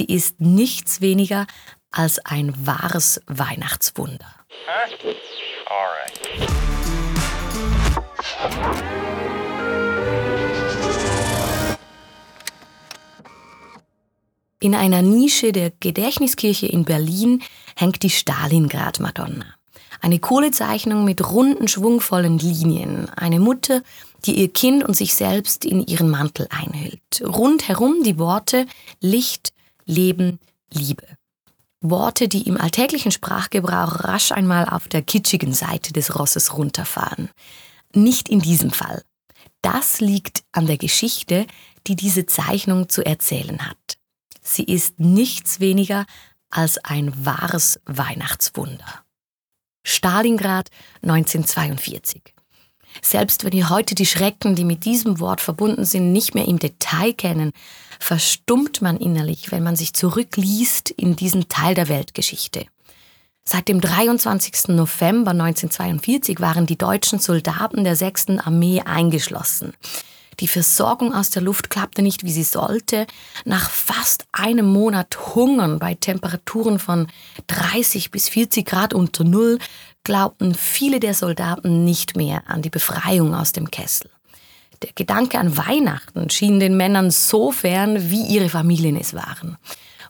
Sie ist nichts weniger als ein wahres Weihnachtswunder. Huh? In einer Nische der Gedächtniskirche in Berlin hängt die Stalingrad-Madonna. Eine Kohlezeichnung mit runden, schwungvollen Linien. Eine Mutter, die ihr Kind und sich selbst in ihren Mantel einhüllt. Rundherum die Worte Licht, Leben, Liebe. Worte, die im alltäglichen Sprachgebrauch rasch einmal auf der kitschigen Seite des Rosses runterfahren. Nicht in diesem Fall. Das liegt an der Geschichte, die diese Zeichnung zu erzählen hat. Sie ist nichts weniger als ein wahres Weihnachtswunder. Stalingrad 1942. Selbst wenn wir heute die Schrecken, die mit diesem Wort verbunden sind, nicht mehr im Detail kennen, verstummt man innerlich, wenn man sich zurückliest in diesen Teil der Weltgeschichte. Seit dem 23. November 1942 waren die deutschen Soldaten der 6. Armee eingeschlossen. Die Versorgung aus der Luft klappte nicht, wie sie sollte. Nach fast einem Monat Hungern bei Temperaturen von 30 bis 40 Grad unter Null glaubten viele der Soldaten nicht mehr an die Befreiung aus dem Kessel. Der Gedanke an Weihnachten schien den Männern so fern, wie ihre Familien es waren.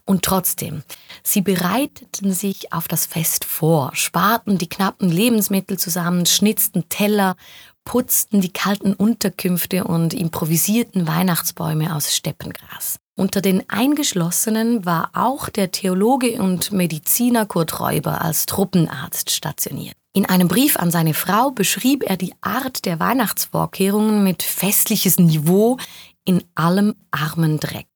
Und trotzdem, sie bereiteten sich auf das Fest vor, sparten die knappen Lebensmittel zusammen, schnitzten Teller putzten die kalten Unterkünfte und improvisierten Weihnachtsbäume aus Steppengras. Unter den Eingeschlossenen war auch der Theologe und Mediziner Kurt Räuber als Truppenarzt stationiert. In einem Brief an seine Frau beschrieb er die Art der Weihnachtsvorkehrungen mit festliches Niveau in allem armen Dreck.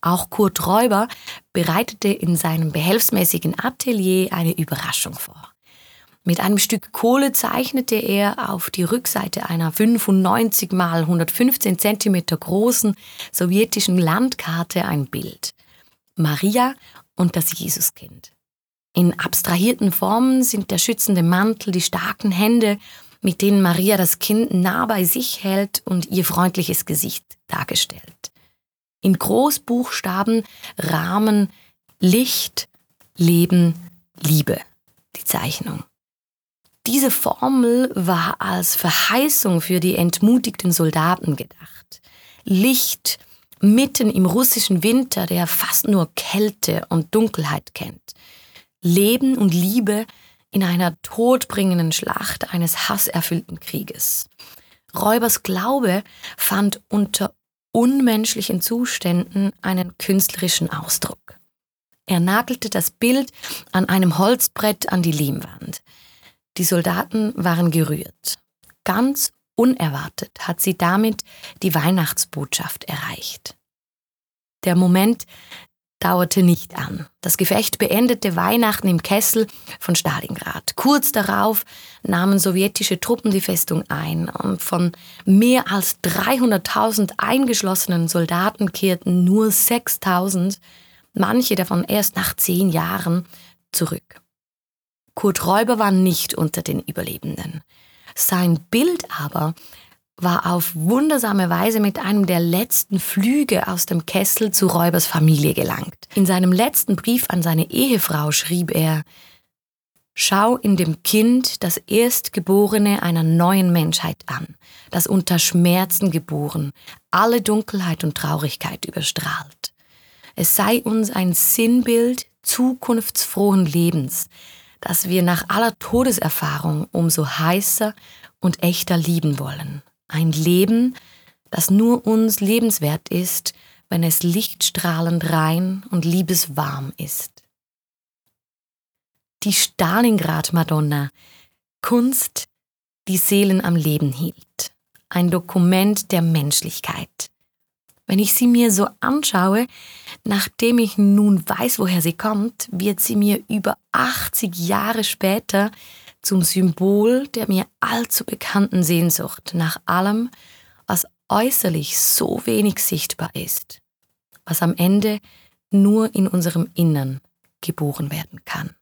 Auch Kurt Räuber bereitete in seinem behelfsmäßigen Atelier eine Überraschung vor. Mit einem Stück Kohle zeichnete er auf die Rückseite einer 95 mal 115 Zentimeter großen sowjetischen Landkarte ein Bild. Maria und das Jesuskind. In abstrahierten Formen sind der schützende Mantel, die starken Hände, mit denen Maria das Kind nah bei sich hält und ihr freundliches Gesicht dargestellt. In Großbuchstaben Rahmen Licht, Leben, Liebe, die Zeichnung. Diese Formel war als Verheißung für die entmutigten Soldaten gedacht. Licht mitten im russischen Winter, der fast nur Kälte und Dunkelheit kennt. Leben und Liebe in einer todbringenden Schlacht eines hasserfüllten Krieges. Räubers Glaube fand unter unmenschlichen Zuständen einen künstlerischen Ausdruck. Er nagelte das Bild an einem Holzbrett an die Lehmwand. Die Soldaten waren gerührt. Ganz unerwartet hat sie damit die Weihnachtsbotschaft erreicht. Der Moment dauerte nicht an. Das Gefecht beendete Weihnachten im Kessel von Stalingrad. Kurz darauf nahmen sowjetische Truppen die Festung ein und von mehr als 300.000 eingeschlossenen Soldaten kehrten nur 6.000, manche davon erst nach zehn Jahren, zurück. Kurt Räuber war nicht unter den Überlebenden. Sein Bild aber war auf wundersame Weise mit einem der letzten Flüge aus dem Kessel zu Räubers Familie gelangt. In seinem letzten Brief an seine Ehefrau schrieb er, Schau in dem Kind das Erstgeborene einer neuen Menschheit an, das unter Schmerzen geboren, alle Dunkelheit und Traurigkeit überstrahlt. Es sei uns ein Sinnbild zukunftsfrohen Lebens, dass wir nach aller Todeserfahrung umso heißer und echter lieben wollen. Ein Leben, das nur uns lebenswert ist, wenn es lichtstrahlend rein und liebeswarm ist. Die Stalingrad-Madonna, Kunst, die Seelen am Leben hielt. Ein Dokument der Menschlichkeit. Wenn ich sie mir so anschaue, nachdem ich nun weiß, woher sie kommt, wird sie mir über 80 Jahre später zum Symbol der mir allzu bekannten Sehnsucht nach allem, was äußerlich so wenig sichtbar ist, was am Ende nur in unserem Innern geboren werden kann.